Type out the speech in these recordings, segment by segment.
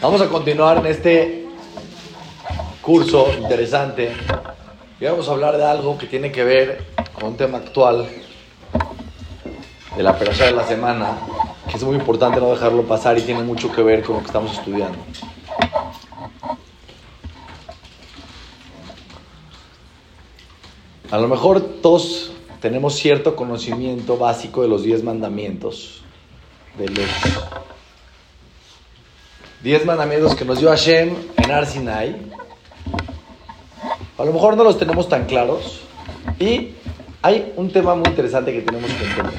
Vamos a continuar en este curso interesante y vamos a hablar de algo que tiene que ver con un tema actual de la persona de la semana, que es muy importante no dejarlo pasar y tiene mucho que ver con lo que estamos estudiando. A lo mejor todos tenemos cierto conocimiento básico de los diez mandamientos, de los diez mandamientos que nos dio Hashem en Arsinai. A lo mejor no los tenemos tan claros. Y hay un tema muy interesante que tenemos que entender.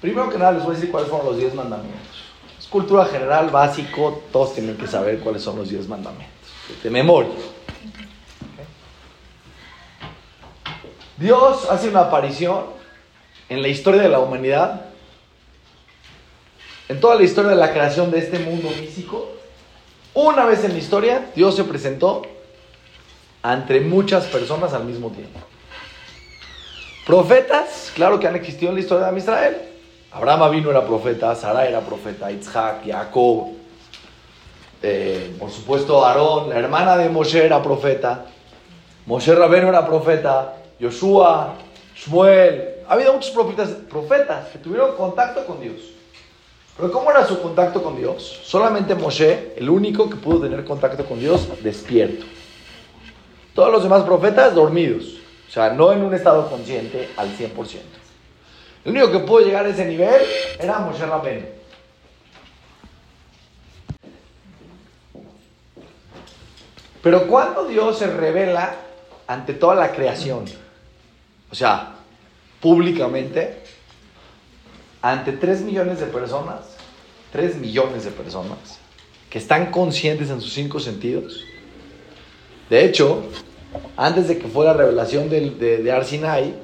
Primero que nada les voy a decir cuáles fueron los diez mandamientos. Es cultura general, básico, todos tienen que saber cuáles son los diez mandamientos. De memoria. Dios hace una aparición en la historia de la humanidad en toda la historia de la creación de este mundo físico, una vez en la historia, Dios se presentó ante muchas personas al mismo tiempo. Profetas, claro que han existido en la historia de Israel. Abraham vino era profeta, Sara era profeta, Isaac, Jacob, eh, por supuesto Aarón, la hermana de Moshe era profeta, Moshe Rabeno era profeta, Joshua, Shmuel. Ha habido muchos profetas que tuvieron contacto con Dios. Pero ¿cómo era su contacto con Dios? Solamente Moshe, el único que pudo tener contacto con Dios, despierto. Todos los demás profetas dormidos. O sea, no en un estado consciente al 100%. El único que pudo llegar a ese nivel era Moshe Rabbeinu. Pero cuando Dios se revela ante toda la creación, o sea, públicamente, ante 3 millones de personas, 3 millones de personas, que están conscientes en sus cinco sentidos. De hecho, antes de que fuera la revelación de, de, de Arsinai,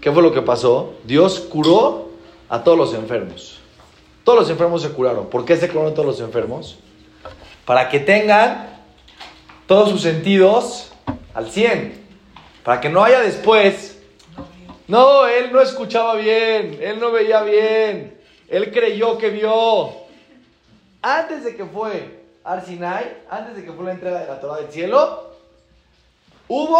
¿qué fue lo que pasó? Dios curó a todos los enfermos. Todos los enfermos se curaron. ¿Por qué se curaron todos los enfermos? Para que tengan todos sus sentidos al 100. Para que no haya después no, él no escuchaba bien, él no veía bien, él creyó que vio. Antes de que fue Arsinai, antes de que fue la entrega de la Torah del cielo, hubo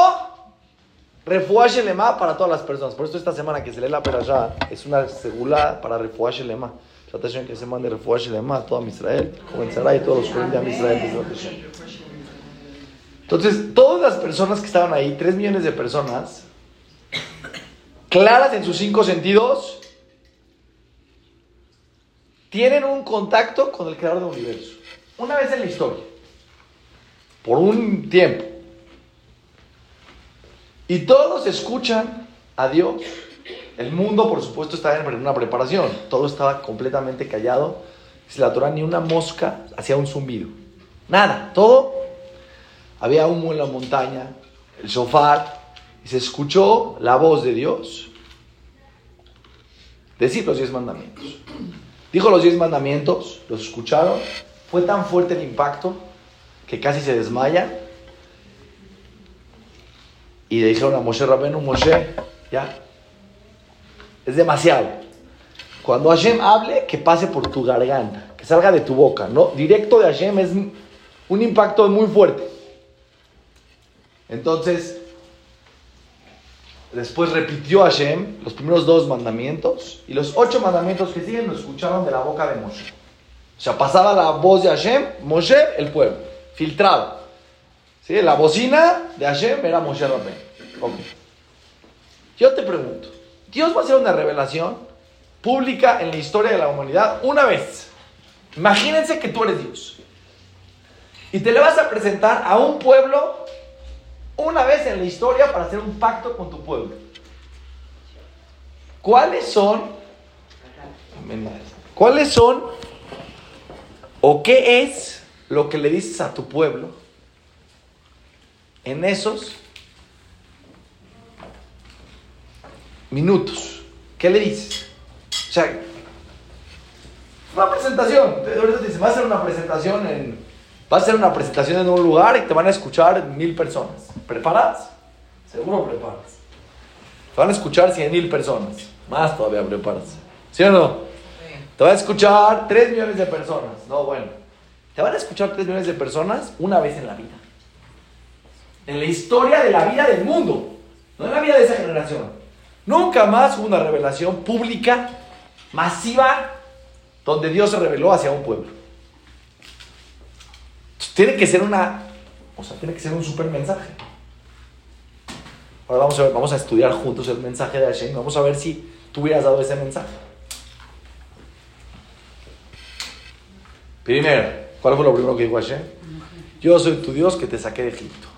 refuash lema para todas las personas. Por eso esta semana que se lee la perashá es una segula para refuash lema. Tratación que se mande refuash lema a toda Israel, comenzará y todos los jóvenes de Israel. Entonces, todas las personas que estaban ahí, 3 millones de personas, claras en sus cinco sentidos, tienen un contacto con el creador del universo. Una vez en la historia. Por un tiempo. Y todos escuchan a Dios. El mundo, por supuesto, estaba en una preparación. Todo estaba completamente callado. Si la Torah ni una mosca hacía un zumbido. Nada. Todo. Había humo en la montaña. El sofá y se escuchó la voz de Dios decir los diez mandamientos. Dijo los diez mandamientos, los escucharon, fue tan fuerte el impacto que casi se desmaya. Y le dijeron a Moshe Rabenu, Moshe, ya, es demasiado. Cuando Hashem hable, que pase por tu garganta, que salga de tu boca, ¿no? Directo de Hashem es un impacto muy fuerte. Entonces, Después repitió Hashem los primeros dos mandamientos y los ocho mandamientos que siguen los escucharon de la boca de Moshe. O sea, pasaba la voz de Hashem, Moshe, el pueblo, filtrado. ¿Sí? La bocina de Hashem era Moshe Rabén. Okay. Yo te pregunto, Dios va a hacer una revelación pública en la historia de la humanidad una vez. Imagínense que tú eres Dios. Y te le vas a presentar a un pueblo una vez en la historia para hacer un pacto con tu pueblo. ¿Cuáles son? ¿Cuáles son o qué es lo que le dices a tu pueblo en esos minutos? ¿Qué le dices? O sea, una presentación. Ahorita te va a hacer una presentación en Vas a hacer una presentación en un lugar y te van a escuchar mil personas. ¿Preparas? Seguro preparas. Te van a escuchar cien mil personas. Más todavía preparas. ¿Sí o no? Te van a escuchar 3 millones de personas. No, bueno. Te van a escuchar 3 millones de personas una vez en la vida. En la historia de la vida del mundo. No en la vida de esa generación. Nunca más hubo una revelación pública, masiva, donde Dios se reveló hacia un pueblo. Tiene que ser una, o sea, tiene que ser un super mensaje. Ahora vamos a, ver, vamos a estudiar juntos el mensaje de Hashem. Vamos a ver si tú hubieras dado ese mensaje. Primero, ¿cuál fue lo primero que dijo Hashem? Yo soy tu Dios que te saqué de Egipto.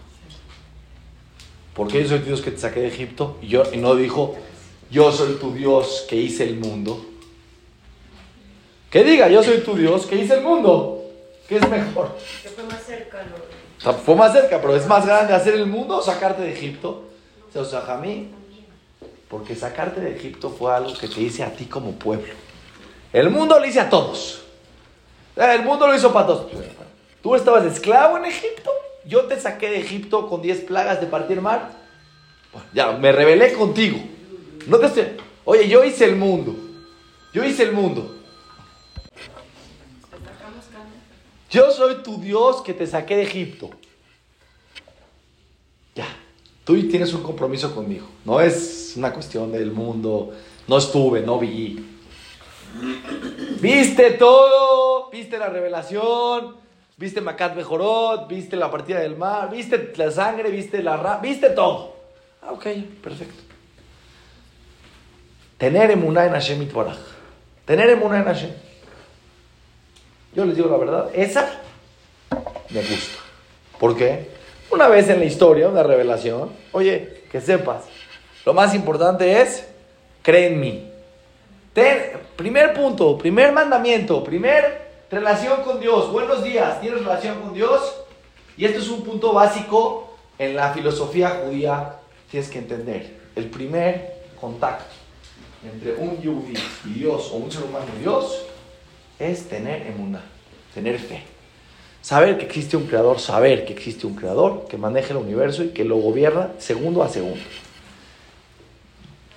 ¿Por qué yo soy tu Dios que te saqué de Egipto? Y, yo, y no dijo, yo soy tu Dios que hice el mundo. Que diga, yo soy tu Dios que hice el mundo. ¿Qué es mejor? Que fue más cerca. fue más cerca, pero es más grande hacer el mundo o sacarte de Egipto. O sea, a mí, porque sacarte de Egipto fue algo que te hice a ti como pueblo. El mundo lo hice a todos. El mundo lo hizo para todos. Tú estabas esclavo en Egipto. Yo te saqué de Egipto con 10 plagas de partir mar. ya, me rebelé contigo. No te estoy... Oye, yo hice el mundo. Yo hice el mundo. Yo soy tu Dios que te saqué de Egipto. Ya, tú tienes un compromiso conmigo. No es una cuestión del mundo. No estuve, no vi. Viste todo, viste la revelación, viste Macat Mejorot, viste la partida del mar, viste la sangre, viste la ra viste todo. Ah, ok, perfecto. Tener emuná en Hashem Itbaraj. Tener emuná en Hashem. Yo les digo la verdad, esa me gusta. ¿Por qué? Una vez en la historia, una revelación, oye, que sepas, lo más importante es, cree en mí. primer punto, primer mandamiento, primer relación con Dios. Buenos días, ¿tienes relación con Dios? Y esto es un punto básico en la filosofía judía, tienes que entender. El primer contacto entre un yudí y Dios o un ser humano y Dios es tener emuná, tener fe. Saber que existe un creador, saber que existe un creador que maneja el universo y que lo gobierna segundo a segundo.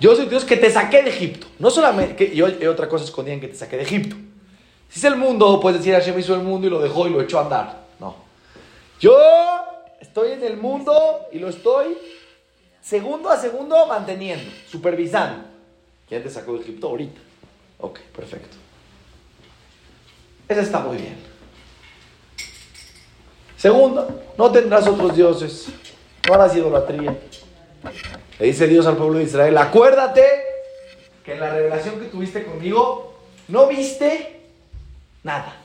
Yo soy Dios que te saqué de Egipto. No solamente, que yo hay otra cosa escondida en que te saqué de Egipto. Si es el mundo, puedes decir Hashem hizo el mundo y lo dejó y lo echó a andar. No. Yo estoy en el mundo y lo estoy segundo a segundo manteniendo, supervisando. ¿Quién te sacó de Egipto ahorita? Ok, perfecto. Eso está muy bien. Segundo, no tendrás otros dioses. No harás idolatría. Le dice Dios al pueblo de Israel, acuérdate que en la revelación que tuviste conmigo, no viste nada.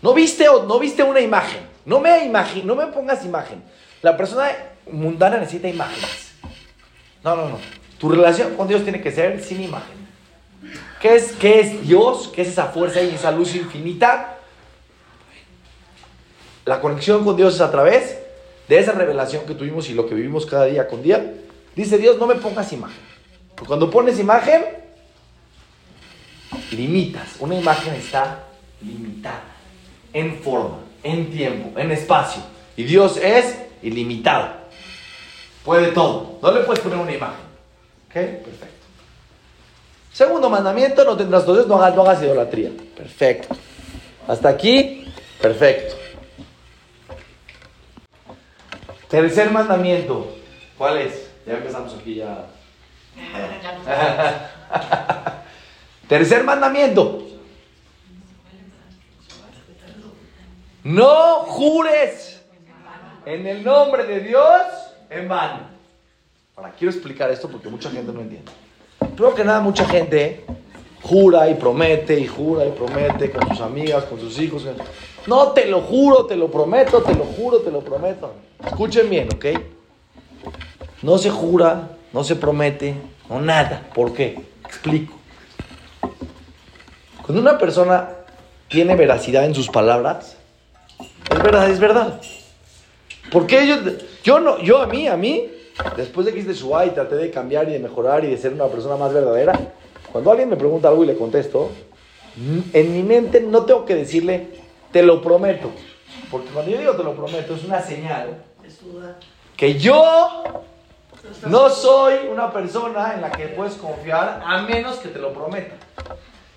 No viste, no viste una imagen. No me, no me pongas imagen. La persona mundana necesita imágenes. No, no, no. Tu relación con Dios tiene que ser sin imagen. ¿Qué es, qué es Dios? ¿Qué es esa fuerza y esa luz infinita? La conexión con Dios es a través de esa revelación que tuvimos y lo que vivimos cada día con día. Dice Dios, no me pongas imagen. Porque cuando pones imagen, limitas. Una imagen está limitada en forma, en tiempo, en espacio. Y Dios es ilimitado. Puede todo. No le puedes poner una imagen. ¿Ok? Perfecto. Segundo mandamiento, no tendrás dioses, no hagas, no hagas idolatría. Perfecto. Hasta aquí, perfecto. Tercer mandamiento, ¿cuál es? Ya empezamos aquí ya. Tercer mandamiento. No jures en el nombre de Dios en vano. Ahora quiero explicar esto porque mucha gente no entiende. Creo que nada, mucha gente jura y promete y jura y promete con sus amigas, con sus hijos. No, te lo juro, te lo prometo, te lo juro, te lo prometo. Escuchen bien, ¿ok? No se jura, no se promete, no nada. ¿Por qué? Explico. Cuando una persona tiene veracidad en sus palabras, es verdad, es verdad. Porque yo, yo no, yo a mí, a mí, después de que hice su y traté de cambiar y de mejorar y de ser una persona más verdadera, cuando alguien me pregunta algo y le contesto, en mi mente no tengo que decirle, te lo prometo. Porque cuando yo digo te lo prometo, es una señal que yo no soy una persona en la que puedes confiar a menos que te lo prometa.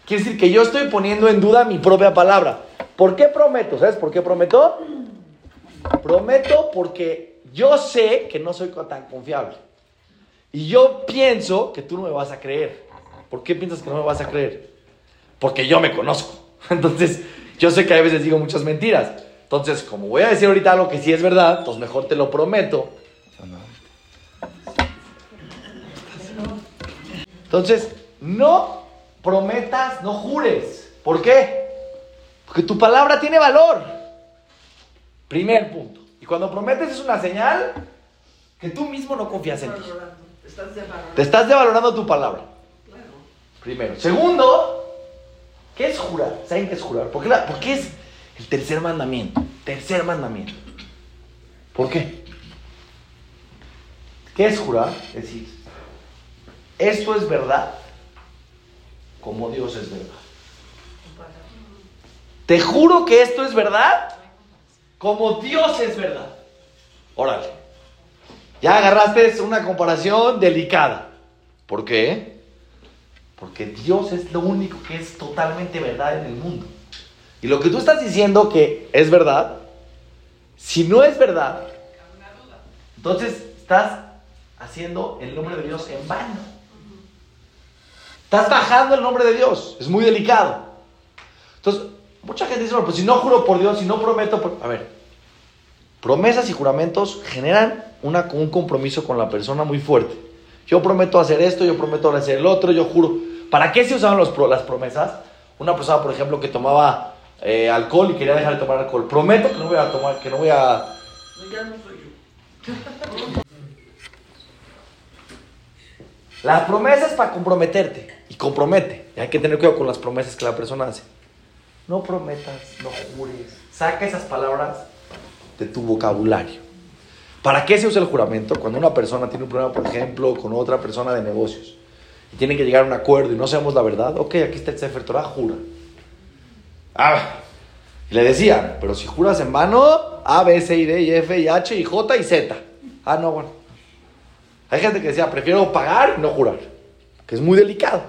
Quiere decir que yo estoy poniendo en duda mi propia palabra. ¿Por qué prometo? ¿Sabes por qué prometo? Prometo porque yo sé que no soy tan confiable. Y yo pienso que tú no me vas a creer. ¿Por qué piensas que no me vas a creer? Porque yo me conozco. Entonces, yo sé que a veces digo muchas mentiras. Entonces, como voy a decir ahorita algo que sí es verdad, pues mejor te lo prometo. Entonces, no prometas, no jures. ¿Por qué? Porque tu palabra tiene valor. Primer punto. Y cuando prometes es una señal que tú mismo no confías en ti. Te estás devalorando tu palabra. Primero. Segundo, ¿qué es jurar? ¿Saben qué es jurar? ¿Por qué, porque es el tercer mandamiento. Tercer mandamiento. ¿Por qué? ¿Qué es jurar? Es decir, esto es verdad como Dios es verdad. Te juro que esto es verdad como Dios es verdad. Órale. Ya agarraste una comparación delicada. ¿Por qué? Porque Dios es lo único que es totalmente verdad en el mundo. Y lo que tú estás diciendo que es verdad, si no es verdad, entonces estás haciendo el nombre de Dios en vano. Estás bajando el nombre de Dios. Es muy delicado. Entonces, mucha gente dice, bueno, pues si no juro por Dios, si no prometo por... A ver, promesas y juramentos generan una, un compromiso con la persona muy fuerte. Yo prometo hacer esto, yo prometo hacer el otro, yo juro. ¿Para qué se usaban los, las promesas? Una persona, por ejemplo, que tomaba eh, alcohol y quería dejar de tomar alcohol. Prometo que no voy a tomar, que no voy a... Ya no soy yo. Las promesas para comprometerte. Y compromete. Y hay que tener cuidado con las promesas que la persona hace. No prometas, no jures. Saca esas palabras de tu vocabulario. ¿Para qué se usa el juramento? Cuando una persona tiene un problema, por ejemplo, con otra persona de negocios. Y tienen que llegar a un acuerdo y no sabemos la verdad. Ok, aquí está el Sefer Torah, jura. Ah, le decían, pero si juras en vano, A, B, C, I, D, y F, y H, y J, y Z. Ah, no, bueno. Hay gente que decía, prefiero pagar y no jurar, que es muy delicado.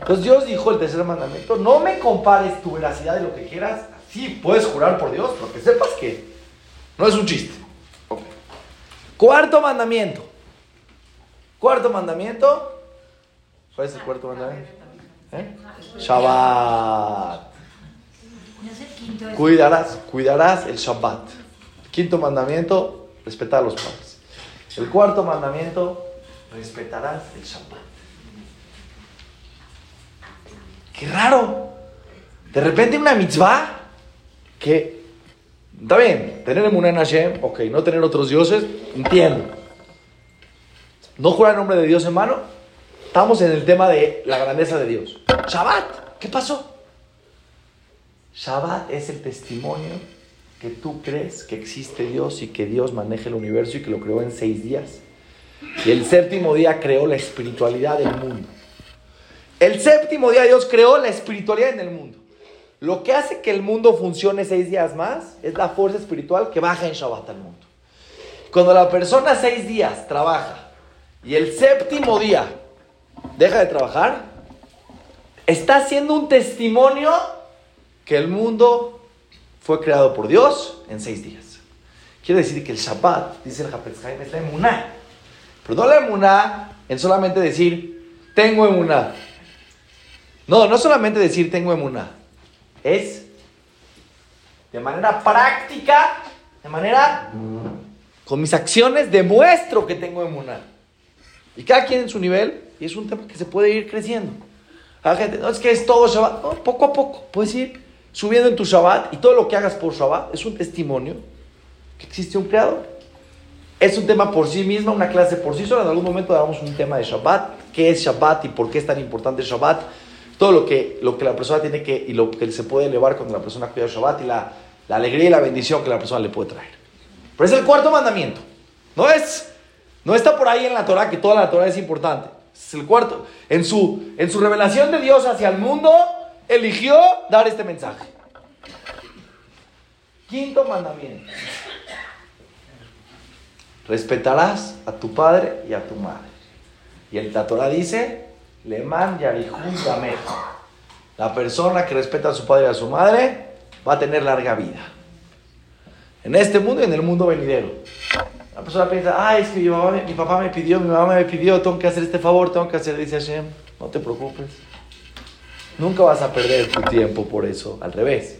Entonces Dios dijo el tercer mandamiento, no me compares tu veracidad de lo que quieras. Sí, puedes jurar por Dios, pero que sepas que no es un chiste. Cuarto mandamiento. Cuarto mandamiento. ¿Cuál es el cuarto mandamiento? ¿Eh? Shabbat. Cuidarás, cuidarás el Shabbat. Quinto mandamiento, respetar a los padres. El cuarto mandamiento, respetarás el Shabbat. Qué raro. De repente una mitzvah que, está bien, tener emuná en Hashem, ok, no tener otros dioses, entiendo. No jurar el nombre de Dios en mano, estamos en el tema de la grandeza de Dios. Shabbat, ¿qué pasó? Shabbat es el testimonio que tú crees que existe Dios y que Dios maneja el universo y que lo creó en seis días. Y el séptimo día creó la espiritualidad del mundo. El séptimo día Dios creó la espiritualidad en el mundo. Lo que hace que el mundo funcione seis días más es la fuerza espiritual que baja en Shabbat al mundo. Cuando la persona seis días trabaja y el séptimo día deja de trabajar, está haciendo un testimonio que el mundo fue creado por Dios en seis días. Quiere decir que el Shabbat, dice el Hafez es la emuná. Pero no la emuná en solamente decir, tengo emuná. No, no solamente decir tengo emuná. Es de manera práctica, de manera con mis acciones demuestro que tengo emuná. Y cada quien en su nivel, y es un tema que se puede ir creciendo. La gente, no es que es todo Shabbat, no, poco a poco, puedes ir subiendo en tu Shabbat y todo lo que hagas por Shabbat es un testimonio que existe un creador. Es un tema por sí mismo, una clase por sí sola. En algún momento damos un tema de Shabbat, qué es Shabbat y por qué es tan importante Shabbat. Todo lo que, lo que la persona tiene que y lo que se puede elevar cuando la persona cuida Shabbat y la, la alegría y la bendición que la persona le puede traer. Pero es el cuarto mandamiento. No es, no está por ahí en la Torah que toda la Torah es importante. Es el cuarto. En su, en su revelación de Dios hacia el mundo, eligió dar este mensaje. Quinto mandamiento. Respetarás a tu padre y a tu madre. Y el Torah dice, Leman Yarihun La persona que respeta a su padre y a su madre va a tener larga vida. En este mundo y en el mundo venidero. La persona piensa, ay, es que mi, mi papá me pidió, mi mamá me pidió, tengo que hacer este favor, tengo que hacer, dice Hashem, no te preocupes. Nunca vas a perder tu tiempo por eso, al revés.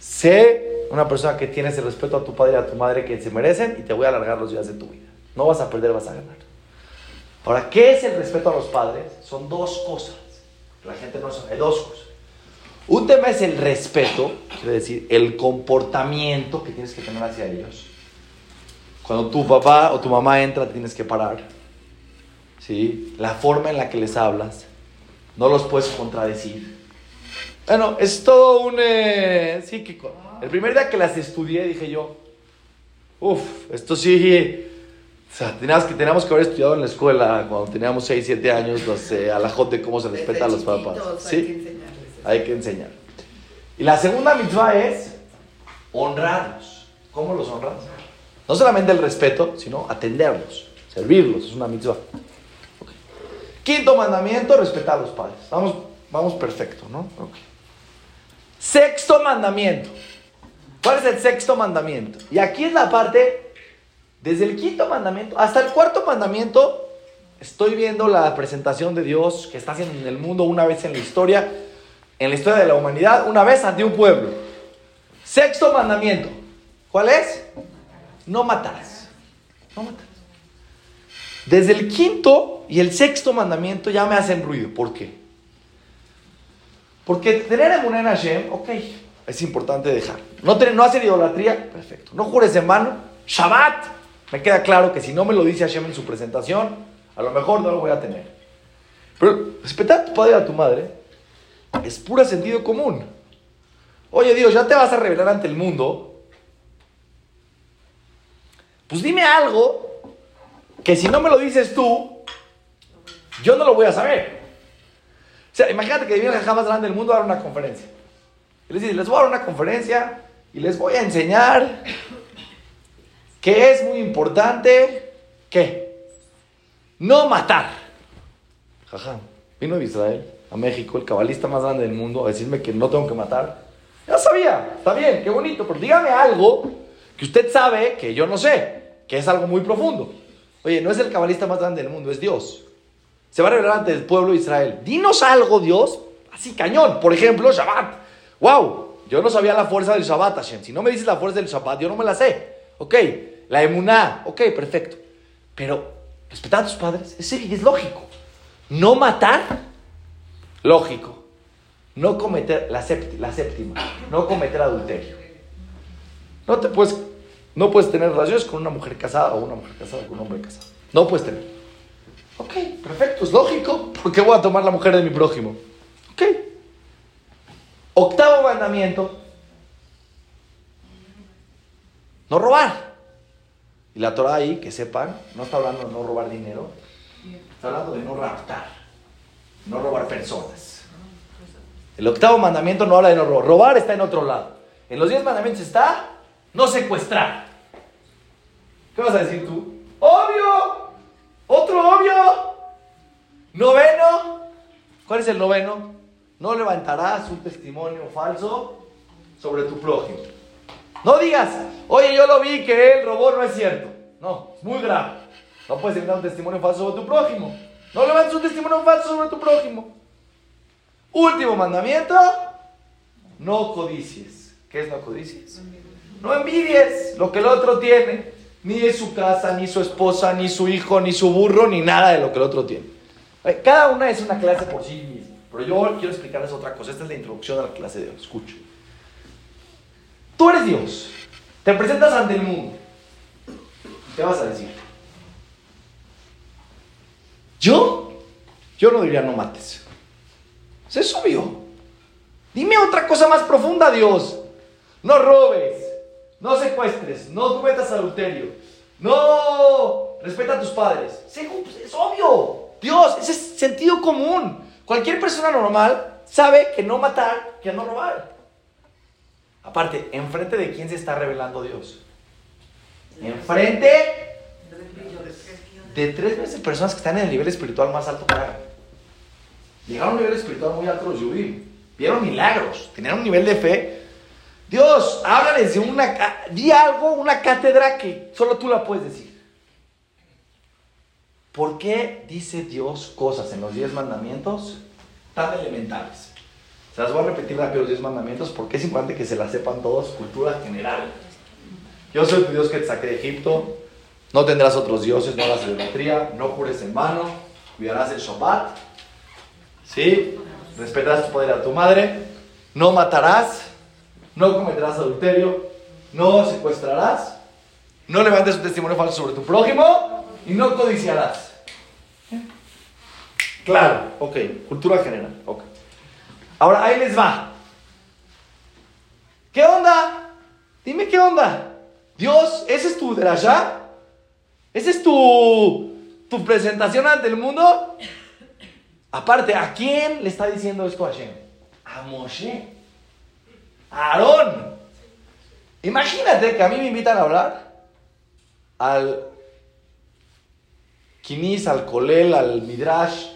Sé una persona que tienes el respeto a tu padre y a tu madre que se merecen y te voy a alargar los días de tu vida. No vas a perder, vas a ganar. Ahora, ¿qué es el respeto a los padres? Son dos cosas. La gente no sabe, dos cosas. Un tema es el respeto, quiere decir, el comportamiento que tienes que tener hacia ellos. Cuando tu papá o tu mamá entra, tienes que parar. ¿Sí? La forma en la que les hablas. No los puedes contradecir. Bueno, es todo un eh, psíquico. El primer día que las estudié dije yo, uff, esto sí... O sea, teníamos que, teníamos que haber estudiado en la escuela cuando teníamos 6, 7 años, los eh, alajot de cómo se respeta a los papás. ¿Sí? Hay que enseñar. Y la segunda mitzvah es honrarlos. ¿Cómo los honras? No solamente el respeto, sino atenderlos, servirlos, es una mitzvah. Quinto mandamiento, respetar a los padres. Vamos, vamos perfecto, ¿no? Sexto mandamiento. ¿Cuál es el sexto mandamiento? Y aquí es la parte, desde el quinto mandamiento hasta el cuarto mandamiento, estoy viendo la presentación de Dios que está haciendo en el mundo una vez en la historia, en la historia de la humanidad, una vez ante un pueblo. Sexto mandamiento. ¿Cuál es? no matarás. No. Desde el quinto y el sexto mandamiento ya me hacen ruido. ¿Por qué? Porque tener emuná en Hashem, ok, es importante dejar. No, tener, no hacer idolatría, perfecto. No jures en mano, Shabbat. Me queda claro que si no me lo dice Hashem en su presentación, a lo mejor no lo voy a tener. Pero respetar a tu padre y a tu madre es pura sentido común. Oye Dios, ya te vas a revelar ante el mundo pues dime algo que si no me lo dices tú, yo no lo voy a saber. O sea, imagínate que viene el más grande del mundo a dar una conferencia. Y les dice, les voy a dar una conferencia y les voy a enseñar que es muy importante que no matar. Jaja, vino de Israel a México, el cabalista más grande del mundo, a decirme que no tengo que matar. Ya sabía, está bien, qué bonito, pero dígame algo que usted sabe que yo no sé, que es algo muy profundo. Oye, no es el cabalista más grande del mundo, es Dios. Se va a revelar ante el pueblo de Israel. Dinos algo, Dios, así cañón. Por ejemplo, Shabbat. ¡Wow! Yo no sabía la fuerza del Shabbat, Hashem. Si no me dices la fuerza del Shabbat, yo no me la sé. Ok, la emuná. Ok, perfecto. Pero respetar a tus padres es, es lógico. No matar, lógico. No cometer, la, séptima, no cometer adulterio. No te puedes, no puedes tener relaciones con una mujer casada o una mujer casada con un hombre casado. No puedes tener. Ok, perfecto, es lógico. ¿Por qué voy a tomar la mujer de mi prójimo? Ok. Octavo mandamiento. No robar. Y la Torah ahí, que sepan, no está hablando de no robar dinero, está hablando de no raptar, no robar personas. El octavo mandamiento no habla de no robar. Robar está en otro lado. En los diez mandamientos está no secuestrar. ¿Qué vas a decir tú? Obvio. Otro obvio. Noveno. ¿Cuál es el noveno? No levantarás un testimonio falso sobre tu prójimo. No digas, oye, yo lo vi que él robó, no es cierto. No, es muy grave. No puedes levantar un testimonio falso sobre tu prójimo. No levantes un testimonio falso sobre tu prójimo. Último mandamiento, no codicies. ¿Qué es no codicies? No envidies lo que el otro tiene. Ni de su casa, ni su esposa, ni su hijo, ni su burro, ni nada de lo que el otro tiene. Cada una es una clase por sí misma. Pero yo quiero explicarles otra cosa. Esta es la introducción a la clase de hoy. Escucho. Tú eres Dios. Te presentas ante el mundo. ¿Qué vas a decir? ¿Yo? Yo no diría no mates. Es obvio. Dime otra cosa más profunda, Dios. No robes no secuestres, no cometas adulterio, no respeta a tus padres. Pues, es obvio, Dios, ese es sentido común. Cualquier persona normal sabe que no matar, que no robar. Aparte, ¿enfrente de quién se está revelando Dios? Enfrente de tres veces personas que están en el nivel espiritual más alto que Llegaron a un nivel espiritual muy alto los Yudim. Vieron milagros, tenían un nivel de fe. Dios, háblales de una, di algo, una cátedra que solo tú la puedes decir. ¿Por qué dice Dios cosas en los diez mandamientos tan elementales? Se las voy a repetir rápido los diez mandamientos porque es importante que se las sepan todos, cultura general. Yo soy tu Dios que te saqué de Egipto, no tendrás otros dioses, no harás idolatría, no jures en vano, cuidarás el Shabbat, ¿sí? respetarás tu padre y a tu madre, no matarás, no cometerás adulterio, no secuestrarás, no levantes un testimonio falso sobre tu prójimo y no codiciarás. Claro, ok, cultura general, ok. Ahora ahí les va. ¿Qué onda? Dime qué onda. Dios, ¿ese es tu derashá? ¿Esa es tu, tu presentación ante el mundo? Aparte, ¿a quién le está diciendo esto a Hashem? A Moshe. A Aarón. Imagínate que a mí me invitan a hablar al Kinis, al Kolel, al Midrash,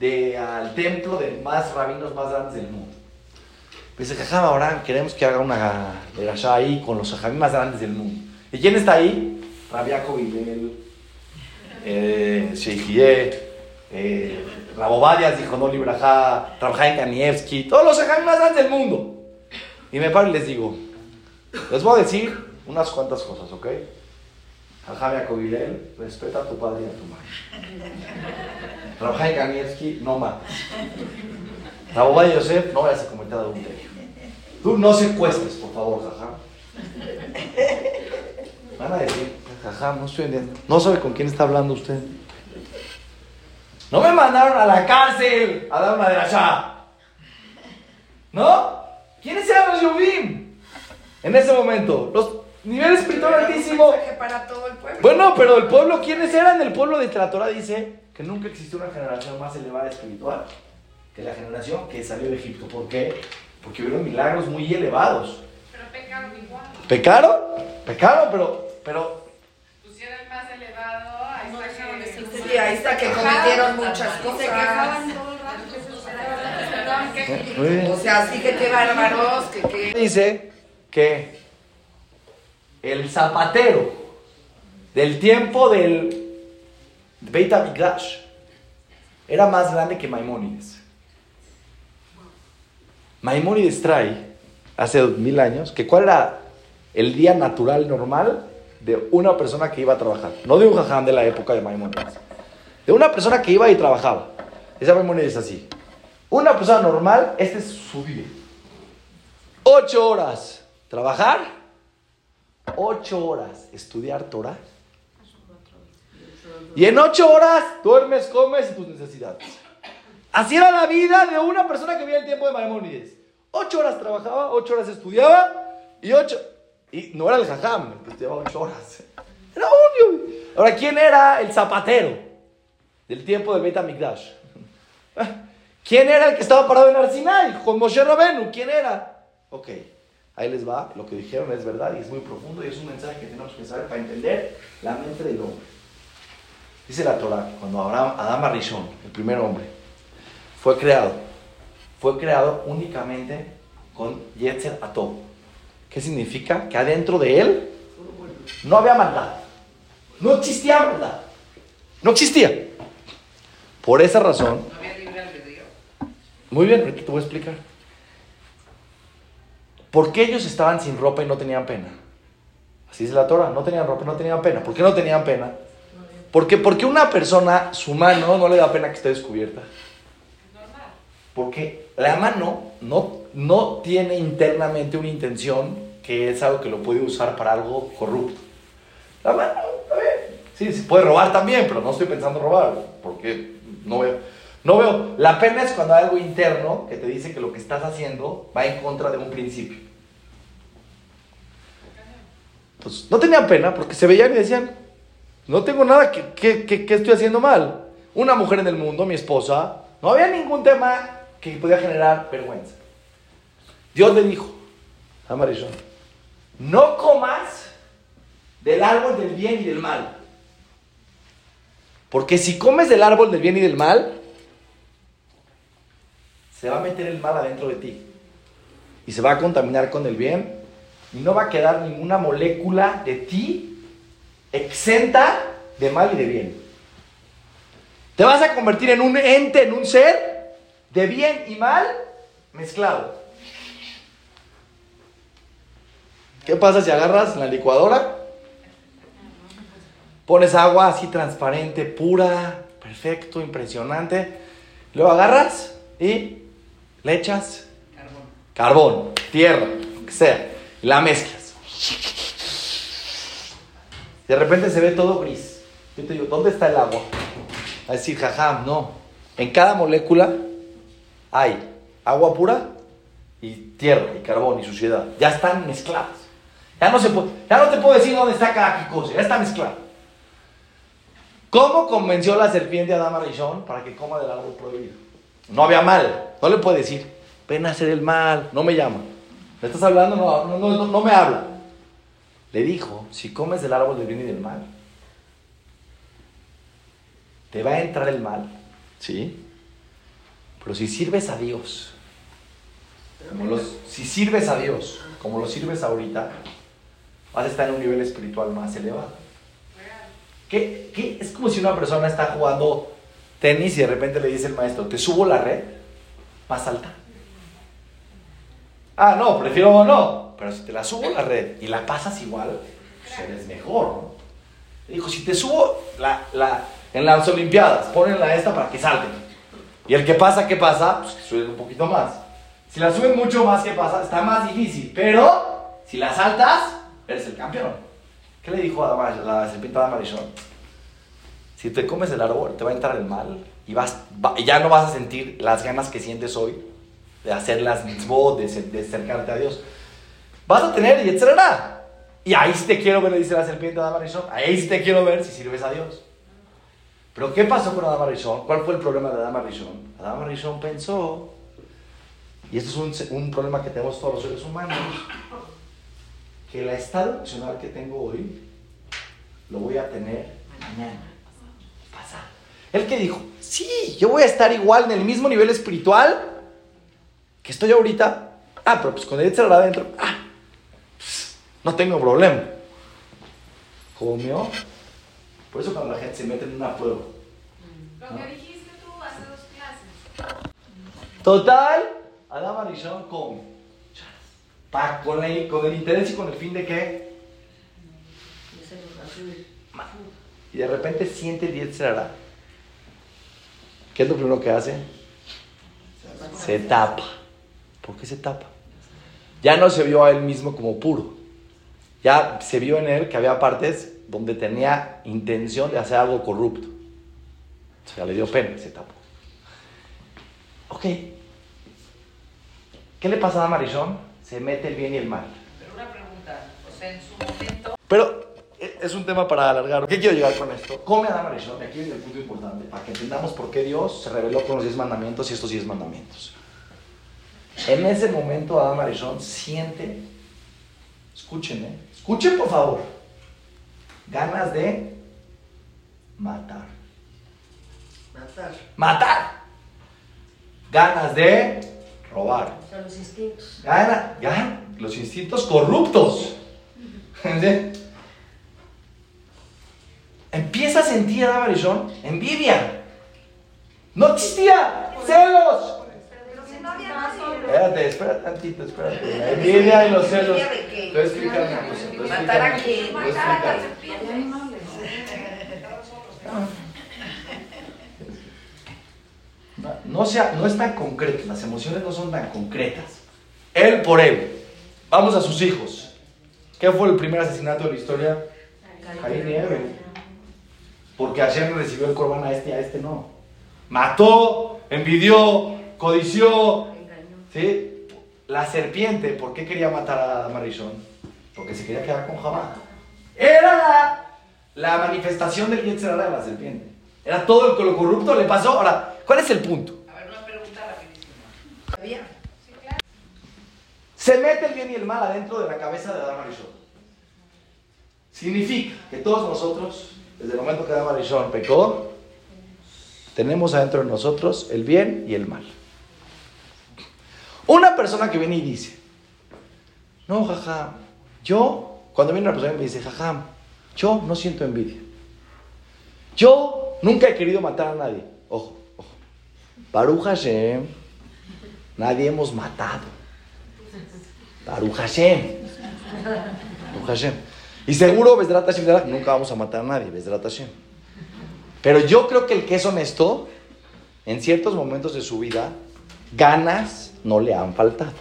de, al templo de más rabinos más grandes del mundo. Dice, Jajam, ahora queremos que haga una derashá ahí con los jajamí más grandes del mundo. ¿Y quién está ahí? Rabiaco Vilel, eh, eh, Rabobadias dijo no Libraja, Rabjaim Kanievski, todos los jajamí más grandes del mundo. Y me paro y les digo, les voy a decir unas cuantas cosas, ¿ok? Jajam Yacobilel, respeta a tu padre y a tu madre. Rabjaim Kanievski, no mates. Rabobadia Yosef, no vayas a cometer adulterio. Tú no secuestres, por favor, jajam. Van a decir, jajam, no estoy entendiendo. No sabe con quién está hablando usted. No me mandaron a la cárcel a dar una de allá. ¿No? ¿Quiénes eran los Yubim? En ese momento. Los niveles espirituales altísimos. para todo el pueblo. Bueno, pero el pueblo, ¿quiénes eran? El pueblo de la Torah dice que nunca existió una generación más elevada espiritual que la generación que salió de Egipto. ¿Por qué? Porque hubieron milagros muy elevados. Pero pecaron igual. ¿Pecaron? Pecaron, pero, pero si era el más elevado, ahí está que... Sí, ahí está que cometieron muchas Se cosas. quejaban todo el rato. O sea, sí que qué bárbaros, que qué. dice que el zapatero del tiempo del Beit HaMikdash era más grande que Maimónides. Maimónides trae, hace dos mil años, que cuál era el día natural normal de una persona que iba a trabajar. No de un jajam de la época de Maimónides. De una persona que iba y trabajaba. Esa Maimónides es así. Una persona normal, este es su día. Ocho horas trabajar, ocho horas estudiar Torah. Y en ocho horas duermes, comes y tus necesidades. Así era la vida de una persona que vivía el tiempo de Maimónides. Ocho horas trabajaba, ocho horas estudiaba y ocho... Y no era el jajam, el que estudiaba ocho horas. Era un... Ahora, ¿quién era el zapatero del tiempo del Beit HaMikdash? ¿Quién era el que estaba parado en Arsinai? Con Moshe Rabenu. ¿Quién era? Ok, ahí les va. Lo que dijeron es verdad y es muy profundo y es un mensaje que tenemos que saber para entender la mente del hombre. Dice la Torah, cuando Abraham, Adán Arishon, el primer hombre, fue creado, fue creado únicamente con Yetzer Atov. ¿Qué significa? Que adentro de él no había maldad. No existía maldad. No existía. Por esa razón, muy bien, ahorita te voy a explicar. ¿Por qué ellos estaban sin ropa y no tenían pena? Así es la Torah, no tenían ropa y no tenían pena. ¿Por qué no tenían pena? Porque, porque una persona, su mano, no le da pena que esté descubierta. Porque la mano no, no tiene internamente una intención que es algo que lo puede usar para algo corrupto. La mano, a ver, sí, se puede robar también, pero no estoy pensando robar, porque no veo. No veo. La pena es cuando hay algo interno que te dice que lo que estás haciendo va en contra de un principio. Entonces, no tenían pena porque se veían y decían, no tengo nada que, que, que- estoy haciendo mal. Una mujer en el mundo, mi esposa, no había ningún tema que podía generar vergüenza. Dios le dijo a Marisol, no comas del árbol del bien y del mal. Porque si comes del árbol del bien y del mal, se va a meter el mal adentro de ti. Y se va a contaminar con el bien. Y no va a quedar ninguna molécula de ti exenta de mal y de bien. Te vas a convertir en un ente, en un ser de bien y mal mezclado. ¿Qué pasa si agarras la licuadora? Pones agua así transparente, pura, perfecto, impresionante. Luego agarras y le echas carbón, tierra, lo que sea, y la mezclas. De repente se ve todo gris. Yo te digo, ¿dónde está el agua? A decir, jaja, no. En cada molécula hay agua pura y tierra y carbón y suciedad. Ya están mezcladas. Ya no, se ya no te puedo decir dónde está cada cosa, ya está mezclado. ¿Cómo convenció la serpiente a Adama Rishon para que coma del árbol prohibido? No había mal. No le puede decir, ven a hacer el mal, no me llama. ¿Me estás hablando? No, no, no, no me habla. Le dijo, si comes del árbol del bien y del mal, te va a entrar el mal, ¿sí? Pero si sirves a Dios, como los, si sirves a Dios, como lo sirves ahorita, vas a estar en un nivel espiritual más elevado. ¿Qué, qué? Es como si una persona está jugando tenis y de repente le dice el maestro, te subo la red más alta. Ah, no, prefiero no. Pero si te la subo la red y la pasas igual, pues eres mejor, ¿no? Dijo, si te subo la, la, en las Olimpiadas, ponenla esta para que salten. Y el que pasa, ¿qué pasa? Pues que sube un poquito más. Si la suben mucho más, ¿qué pasa? Está más difícil. Pero si la saltas, eres el campeón. ¿Qué le dijo a la, serpiente a Marisol? Si te comes el árbol, te va a entrar el mal y vas, va- ya no vas a sentir las ganas que sientes hoy de hacer las mitzvot, de, de acercarte a Dios. Vas a tener y etcétera. Y ahí sí te quiero ver, le dice la serpiente a Adán Arishon. Ahí sí te quiero ver si sirves a Dios. Pero ¿qué pasó con Adán Arishon? ¿Cuál fue el problema de Adán Arishon? Adán Arishon pensó, y esto es un, un problema que tenemos todos los seres humanos, que el estado emocional que tengo hoy lo voy a tener mañana. Pasado. Él que dijo, sí, yo voy a estar igual en el mismo nivel espiritual que estoy ahorita. Ah, pero pues con el adentro, ah, no tengo problema. Comió. Por eso cuando la gente se mete en una prueba. Lo que dijiste tú hace dos clases. Total, Adam Arishon come. Pa- con, el, con el interés y con el fin de que. Y de repente siente el Yetzirah. ¿Qué es lo primero que hace? Se tapa. ¿Por qué se tapa? Ya no se vio a él mismo como puro. Ya se vio en él que había partes donde tenía intención de hacer algo corrupto. O sea, le dio pena, se tapó. Ok. ¿Qué le pasa a Marisón? Se mete el bien y el mal. Pero una pregunta, o sea, en su momento, Pero eh, es un tema para alargar. ¿Qué quiero llegar con esto? Come Adán Marisón, y aquí viene el punto importante, para que entendamos por qué Dios se reveló con los diez mandamientos y estos diez mandamientos. En ese momento Adán Marisón siente, escuchen, ¿eh? Escuchen por favor, ganas de matar. matar. Matar. Ganas de robar. O sea, los instintos. Gana, gana los instintos corruptos. ¿Entiendes? Empieza a sentir a Marisón envidia. No existía celos. Pero si no había nadie. Espérate, espérate tantito, espérate. La envidia y los celos. Voy a ¿Matar a quién? Matar a. No, sea, no es tan concreto, las emociones no son tan concretas. Él por él. Vamos a sus hijos. ¿Qué fue el primer asesinato de la historia? Caín y Abel. Porque Hashem recibió el corbán a este y a este no. Mató, envidió, codició. ¿Sí? La serpiente, ¿por qué quería matar a Marishon? Porque se quería quedar con Jabá. Era la manifestación del Yetzirah de la serpiente. Era todo el lo corrupto le pasó. Ahora, ¿cuál es el punto? A ver, una pregunta rapidísima. ¿Había? Sí, claro. Se mete el bien y el mal adentro de la cabeza de Adam Arishon. Significa que todos nosotros, desde el momento que Adam Arishon pecó, tenemos adentro de nosotros el bien y el mal. Una persona que viene y dice, no, jaja, yo, cuando viene una persona y me dice, jaja, yo no siento envidia. Yo nunca he querido matar a nadie. Ojo, ojo. Baruch Hashem, nadie hemos matado. Baruch Hashem. Baruch Hashem. Y seguro, Besdrat Hashem, nunca vamos a matar a nadie, Besdrat. Pero yo creo que el que es honesto, en ciertos momentos de su vida, ganas no le han faltado.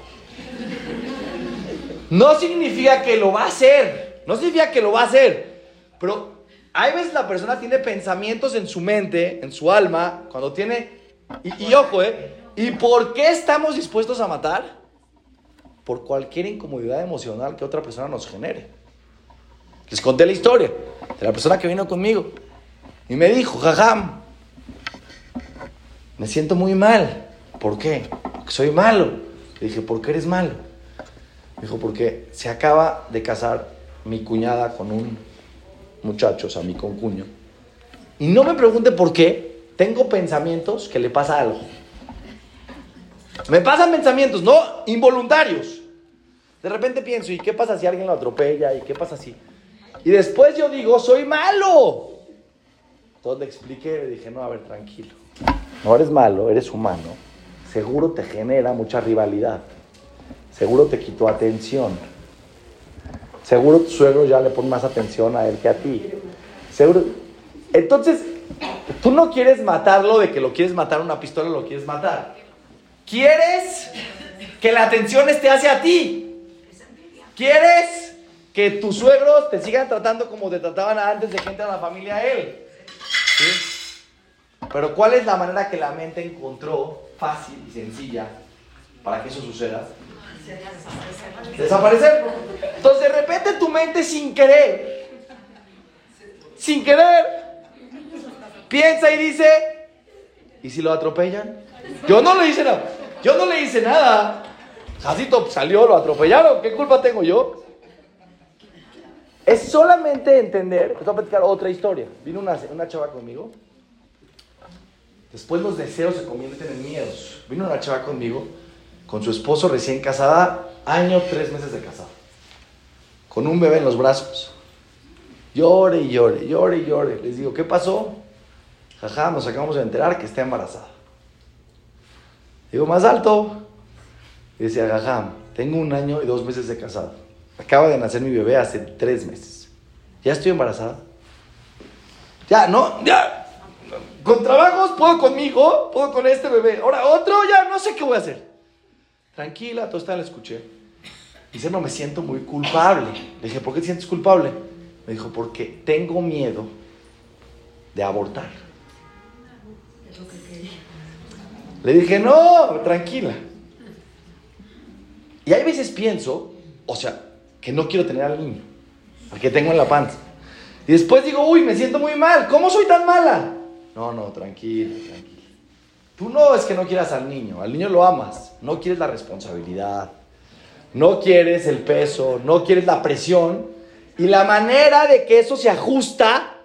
No significa que lo va a hacer, no significa que lo va a hacer, pero hay veces la persona tiene pensamientos en su mente, en su alma, cuando tiene, y, y ojo, ¿eh? ¿Y por qué estamos dispuestos a matar? Por cualquier incomodidad emocional que otra persona nos genere. Les conté la historia de la persona que vino conmigo y me dijo, jajam, me siento muy mal. ¿Por qué? Porque soy malo. Le dije, ¿por qué eres malo? Dijo, porque se acaba de casar mi cuñada con un muchacho, o sea, mi concuño. Y no me pregunte por qué, tengo pensamientos que le pasa algo. Me pasan pensamientos, no involuntarios. De repente pienso, ¿y qué pasa si alguien lo atropella? ¿Y qué pasa si...? Y después yo digo, soy malo. Entonces le expliqué, le dije, no, a ver, tranquilo. No eres malo, eres humano. Seguro te genera mucha rivalidad. Seguro te quitó atención. Seguro tu suegro ya le pone más atención a él que a ti. Seguro. Entonces, tú no quieres matarlo de que lo quieres matar una pistola, lo quieres matar. Quieres que la atención esté hacia ti. Quieres que tus suegros te sigan tratando como te trataban antes de que entre la familia a él. ¿Sí? Pero ¿cuál es la manera que la mente encontró fácil y sencilla para que eso suceda? Desaparecer. Entonces de repente tu mente sin querer, sin querer, piensa y dice, ¿y si lo atropellan? Yo no le hice nada. Yo no le hice nada. Jacito salió, lo atropellaron. ¿Qué culpa tengo yo? Es solamente entender. Les voy a platicar otra historia. Vino una, una chava conmigo. Después los deseos se convierten en miedos. Vino una chava conmigo con su esposo recién casada, año, tres meses de casado, con un bebé en los brazos. Llore y llore, llore y llore. Les digo, ¿qué pasó? Jaja, nos acabamos de enterar que está embarazada. Digo, más alto. Y decía, jaja, tengo un año y dos meses de casado. Acaba de nacer mi bebé hace tres meses. ¿Ya estoy embarazada? Ya, no, ya. Con trabajos puedo conmigo, puedo con este bebé. Ahora otro, ya no sé qué voy a hacer. Tranquila, todo está, la escuché. Dice, no, me siento muy culpable. Le dije, ¿por qué te sientes culpable? Me dijo, porque tengo miedo de abortar. Le dije, no, tranquila. Y hay veces pienso, o sea, que no quiero tener al niño, al que tengo en la panza. Y después digo, uy, me siento muy mal, ¿cómo soy tan mala? No, no, tranquila, tranquila. Tú no es que no quieras al niño, al niño lo amas, no quieres la responsabilidad, no quieres el peso, no quieres la presión. Y la manera de que eso se ajusta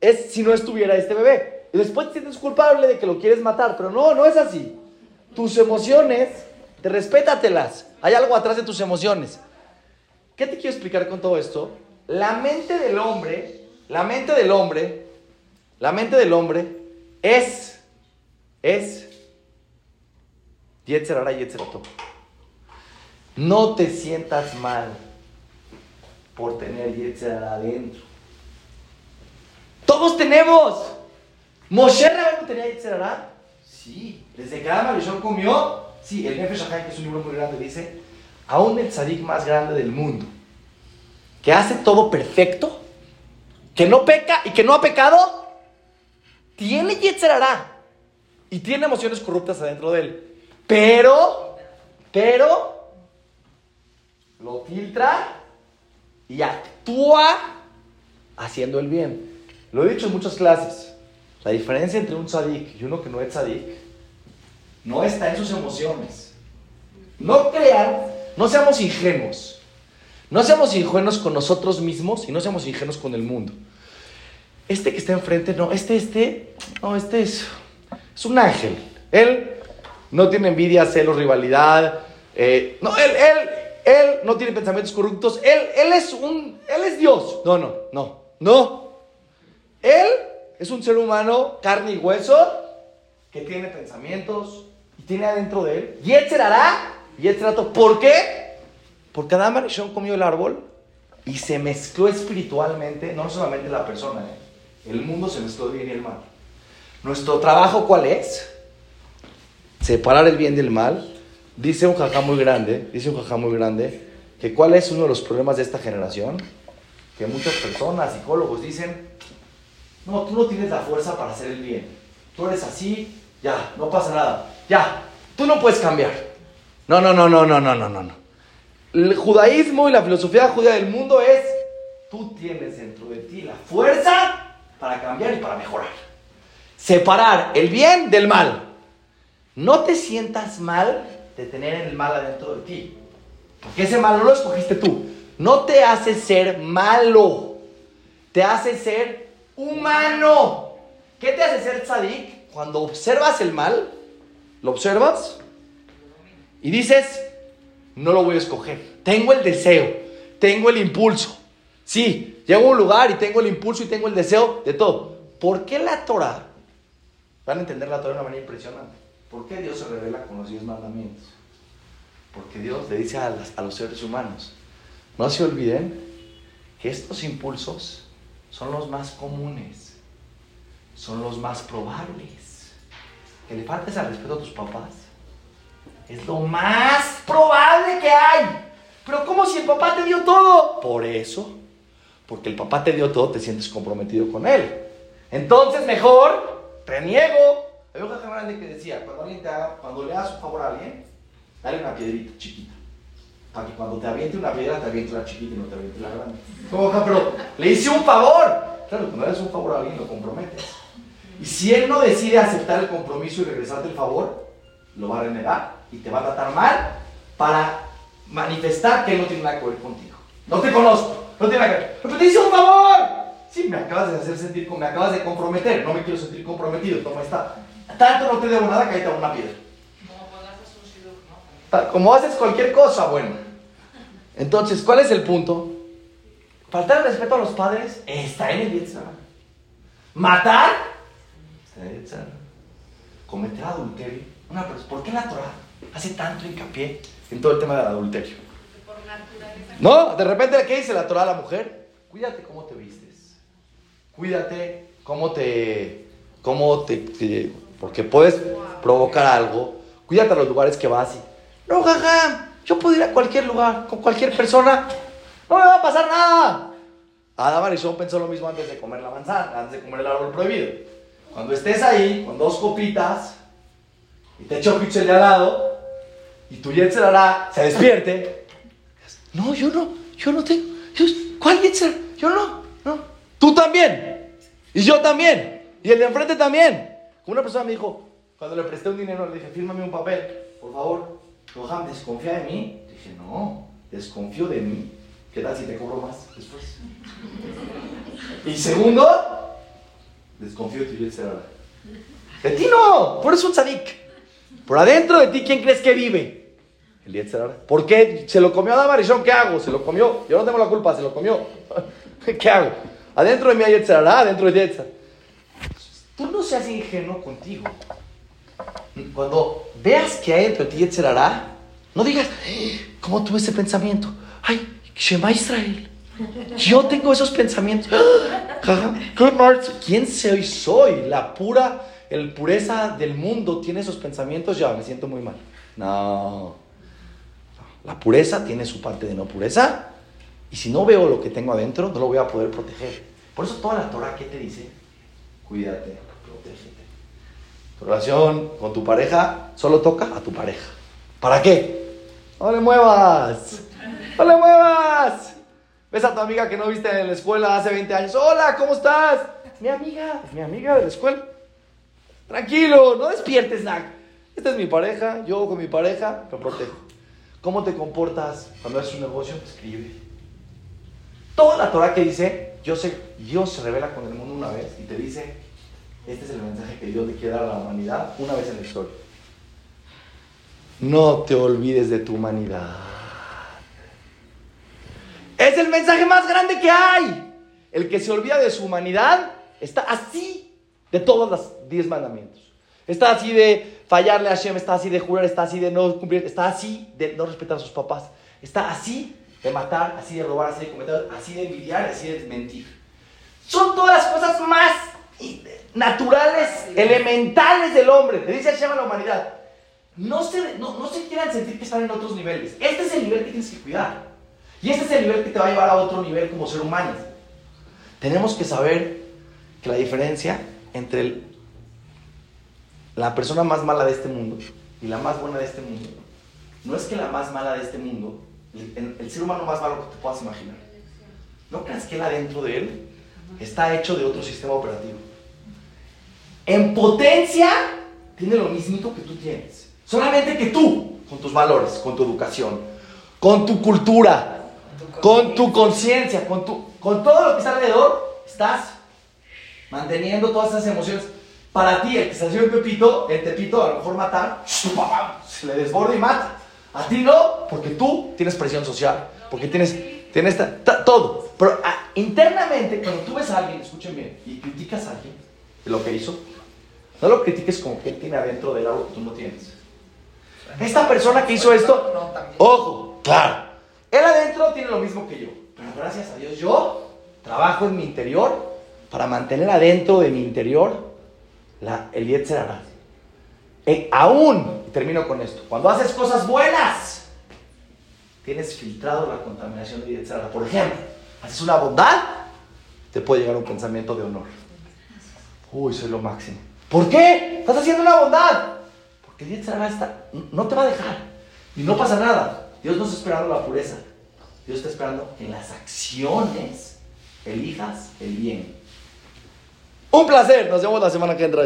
es si no estuviera este bebé. Y después te sientes culpable de que lo quieres matar, pero no, no es así. Tus emociones, te respétatelas. Hay algo atrás de tus emociones. ¿Qué te quiero explicar con todo esto? La mente del hombre, la mente del hombre, la mente del hombre es, es, Yetzerara y. No te sientas mal por tener Yetzerara adentro. Todos tenemos. Moshe Rabbeinu tenía Yetzerara. Sí. Desde que Adam Arishon comió. Sí, el Nefesh que es un libro muy grande, dice, aún el tzadik más grande del mundo, que hace todo perfecto, que no peca y que no ha pecado, tiene Yetzerara y tiene emociones corruptas adentro de él. Pero, pero, lo filtra y actúa haciendo el bien. Lo he dicho en muchas clases. La diferencia entre un tzadik y uno que no es tzadik no está en sus emociones. No crean, no seamos ingenuos. No seamos ingenuos con nosotros mismos y no seamos ingenuos con el mundo. Este que está enfrente, no, este, este, no, este es, es un ángel. Él no tiene envidia, celos, rivalidad, Eh, no, él, él, él no tiene pensamientos corruptos. Él, él es un, él es Dios. No, no, no, no. Él es un ser humano, carne y hueso, que tiene pensamientos y tiene adentro de él. Y él será, y él será todo. ¿Por qué? Porque Adán Barishon comió el árbol y se mezcló espiritualmente, no solamente la persona, ¿eh? El mundo se mezcló bien y el mal. Nuestro trabajo, ¿cuál es? Separar el bien del mal. Dice un jajá muy grande, dice un jajá muy grande, que cuál es uno de los problemas de esta generación, que muchas personas, psicólogos, dicen, no, tú no tienes la fuerza para hacer el bien. Tú eres así, ya, no pasa nada. Ya, tú no puedes cambiar. No, no, no, no, no, no, no, no. El judaísmo y la filosofía judía del mundo es, tú tienes dentro de ti la fuerza para cambiar y para mejorar. Separar el bien del mal. No te sientas mal de tener el mal adentro de ti. Porque ese mal no lo escogiste tú. No te hace ser malo. Te hace ser humano. ¿Qué te hace ser tzadik? Cuando observas el mal, lo observas y dices, no lo voy a escoger. Tengo el deseo, tengo el impulso. Sí, llego a un lugar y tengo el impulso y tengo el deseo de todo. ¿Por qué la Torah? Van a entender la Torah de una manera impresionante. ¿Por qué Dios se revela con los diez mandamientos? Porque Dios le dice a, las- a los seres humanos, no se olviden que estos impulsos son los más comunes, son los más probables. Que le faltes al respeto a tus papás es lo más probable que hay. Pero ¿cómo si el papá te dio todo? Por eso, porque el papá te dio todo, te sientes comprometido con él. Entonces mejor reniego. Había un grande que decía, cuando, alguien te haga, cuando le hagas un favor a alguien, dale una piedrita chiquita. Para que cuando te aviente una piedra, te aviente la chiquita y no te aviente la grande. ¿Cómo, jajam? Pero le hice un favor. Claro, cuando le haces un favor a alguien, lo comprometes. Y si él no decide aceptar el compromiso y regresarte el favor, lo va a renegar y te va a tratar mal para manifestar que él no tiene nada que ver contigo. No te conozco, no tiene nada que ver. Pero te hice un favor. Sí, me acabas de hacer sentir, me acabas de comprometer. No me quiero sentir comprometido, toma está. Tanto no te debo nada que ahí te hago una piedra. Como cuando haces un shidduch, ¿no? Como haces cualquier cosa, bueno. Entonces, ¿cuál es el punto? Faltar el respeto a los padres está en el Yetzirah. Matar está en el Yetzirah. Cometer adulterio. Una persona, ¿Por qué la Torah hace tanto hincapié en todo el tema del adulterio? No, de repente, ¿qué dice la Torah a la mujer? Cuídate cómo te vistes. Cuídate cómo te. cómo te. porque puedes provocar algo. Cuídate a los lugares que vas y. No, jaja, yo puedo ir a cualquier lugar, con cualquier persona. No me va a pasar nada. Adam pensó lo mismo antes de comer la manzana, antes de comer el árbol prohibido. Cuando estés ahí, con dos copitas, y te echo pichel de al lado, y tu Yetzer hará, se despierte, no, yo no, yo no tengo. Yo, ¿Cuál Yetzer? Yo no, no. Tú también. Y yo también. Y el de enfrente también. Una persona me dijo, cuando le presté un dinero, le dije, fírmame un papel, por favor. Johan, ¿desconfía de mí? Dije, no, desconfío de mí. ¿Qué tal si te cobro más después? Y segundo, desconfío de tu Hara. De ti no, tú eres un tzadik. Por adentro de ti, ¿quién crees que vive? El Yetzer Hara. ¿Por qué? Se lo comió Adam Arishon, ¿qué hago? Se lo comió. Yo no tengo la culpa, se lo comió. ¿Qué hago? Adentro de mí hay Yetzer Hara, adentro de Yetzer. Tú no seas ingenuo contigo. Cuando veas que hay dentro de ti Yetzer Hara, no digas, "Eh, ¿cómo tuve ese pensamiento? Ay, Shema Israel. Yo tengo esos pensamientos. ¿Quién soy? Soy la pura, el pureza del mundo tiene esos pensamientos. Ya, me siento muy mal. No. La pureza tiene su parte de no pureza. Y si no veo lo que tengo adentro, no lo voy a poder proteger. Por eso toda la Torah, ¿qué te dice? Cuídate, protégete. Tu relación con tu pareja solo toca a tu pareja. ¿Para qué? No le muevas. No le muevas. Ves a tu amiga que no viste en la escuela hace 20 años. Hola, ¿cómo estás? Es mi amiga, mi amiga de la escuela. Tranquilo, no despiertes, Nac. Esta es mi pareja, yo con mi pareja me protejo. ¿Cómo te comportas cuando haces un negocio? Escribe. Toda la Torah que dice, Dios se, Dios se revela con el mundo una vez y te dice, este es el mensaje que Dios le quiere dar a la humanidad una vez en la historia. no te olvides de tu humanidad. Es el mensaje más grande que hay. El que se olvida de su humanidad está así de todos los diez mandamientos. Está así de fallarle a Hashem, está así de jurar, está así de no cumplir, está así de no respetar a sus papás, está así de matar, así de robar, así de cometer, así de envidiar, así de mentir. Son todas las cosas más naturales, elementales del hombre. Le dice Hashem a la humanidad. No se, no, no se quieran sentir que están en otros niveles. Este es el nivel que tienes que cuidar. Y este es el nivel que te va a llevar a otro nivel como ser humano. Tenemos que saber que la diferencia entre el- la persona más mala de este mundo y la más buena de este mundo no es que la más mala de este mundo, el, ser humano más malo que te puedas imaginar, no creas que él adentro de él está hecho de otro sistema operativo. En potencia tiene lo mismito que tú tienes. Solamente que tú, con tus valores, con tu educación, con tu cultura, con tu conciencia, con, con todo lo que está alrededor, estás manteniendo todas esas emociones. Para ti, el que se hace un pepito, el tepito a lo mejor matar, se le desborda y mata. A ti no, porque tú tienes presión social, porque tienes, tienes ta- ta- todo. Pero ah, internamente, cuando tú ves a alguien, escuchen bien, y criticas a alguien de lo que hizo, no lo critiques como que él tiene adentro de él algo que tú no tienes. Esta persona que hizo esto, ojo, claro, él adentro tiene lo mismo que yo, pero gracias a Dios yo trabajo en mi interior para mantener adentro de mi interior la, el Yetzer Hara. Eh, aún, termino con esto, cuando haces cosas buenas, tienes filtrado la contaminación del Yetzer Hara. Por ejemplo, haces una bondad, te puede llegar un pensamiento de honor. Uy, soy lo máximo. ¿Por qué? Estás haciendo una bondad. Porque el Yetzer Hara está, no te va a dejar. Y no pasa nada. Dios no está esperando la pureza. Dios está esperando que en las acciones elijas el bien. Un placer. Nos vemos la semana que entra.